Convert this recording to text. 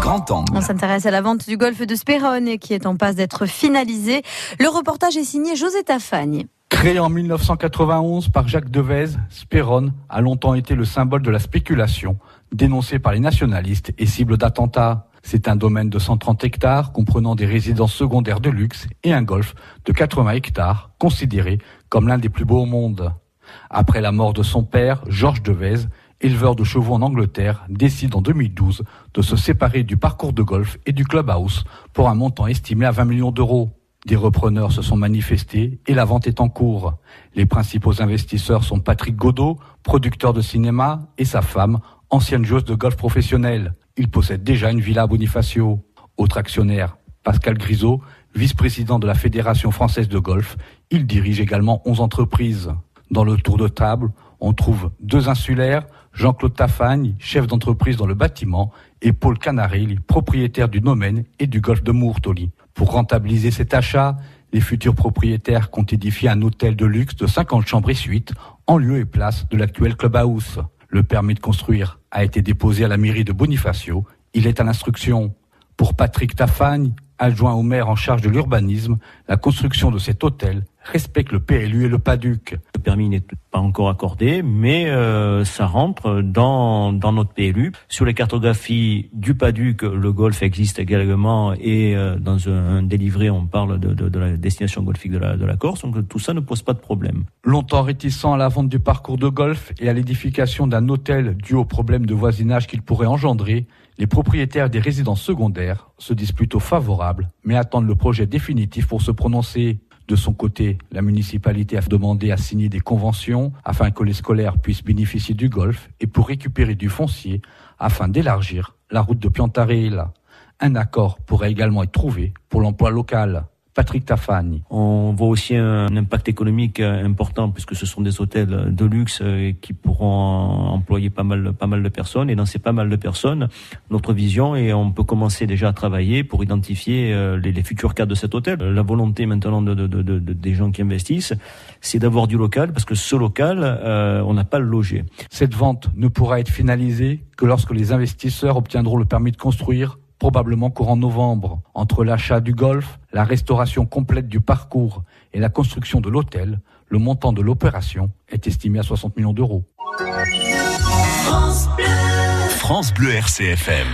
Grand Angle. On s'intéresse à la vente du golfe de Spérone qui est en passe d'être finalisé. Le reportage est signé José Tafagne. Créé en 1991 par Jacques Devez, Spérone a longtemps été le symbole de la spéculation, dénoncé par les nationalistes et cible d'attentats. C'est un domaine de 130 hectares comprenant des résidences secondaires de luxe et un golfe de 80 hectares, considéré comme l'un des plus beaux au monde. Après la mort de son père, Georges Devez, éleveur de chevaux en Angleterre, décide en 2012 de se séparer du parcours de golf et du clubhouse pour un montant estimé à 20 millions d'euros. Des repreneurs se sont manifestés et la vente est en cours. Les principaux investisseurs sont Patrick Godot, producteur de cinéma, et sa femme, ancienne joueuse de golf professionnelle. Il possède déjà une villa à Bonifacio. Autre actionnaire, Pascal Grisot, vice-président de la Fédération française de golf. Il dirige également 11 entreprises. Dans le tour de table, on trouve deux insulaires, Jean-Claude Tafagne, chef d'entreprise dans le bâtiment, et Paul Canarelli, propriétaire du domaine et du golfe de Mourtoli. Pour rentabiliser cet achat, les futurs propriétaires comptent édifier un hôtel de luxe de 50 chambres et suites en lieu et place de l'actuel clubhouse. Le permis de construire a été déposé à la mairie de Bonifacio. Il est à l'instruction. Pour Patrick Tafagne, adjoint au maire en charge de l'urbanisme, la construction de cet hôtel respecte le PLU et le PADUC. Permis n'est pas encore accordé, mais euh, ça rentre dans, dans notre PLU. Sur les cartographies du PADUC, le golf existe également et euh, dans un, délivré, on parle de, de, la destination golfique de la, de la Corse. Donc tout ça ne pose pas de problème. Longtemps réticent à la vente du parcours de golf et à l'édification d'un hôtel dû au problème de voisinage qu'il pourrait engendrer, les propriétaires des résidences secondaires se disent plutôt favorables, mais attendent le projet définitif pour se prononcer. De son côté, la municipalité a demandé à signer des conventions afin que les scolaires puissent bénéficier du golf et pour récupérer du foncier afin d'élargir la route de Piantarel. Un accord pourrait également être trouvé pour l'emploi local. Patrick Tafagne. On voit aussi un impact économique important puisque ce sont des hôtels de luxe qui pourront employer pas mal, pas mal de personnes. Et dans ces pas mal de personnes, notre vision et on peut commencer déjà à travailler pour identifier les, les futurs cas de cet hôtel. La volonté maintenant de, de, de, de des gens qui investissent, c'est d'avoir du local parce que ce local, euh, on n'a pas le loger. Cette vente ne pourra être finalisée que lorsque les investisseurs obtiendront le permis de construire probablement courant novembre. Entre l'achat du golf, la restauration complète du parcours et la construction de l'hôtel, le montant de l'opération est estimé à 60 millions d'euros. France Bleu. France Bleu RCFM.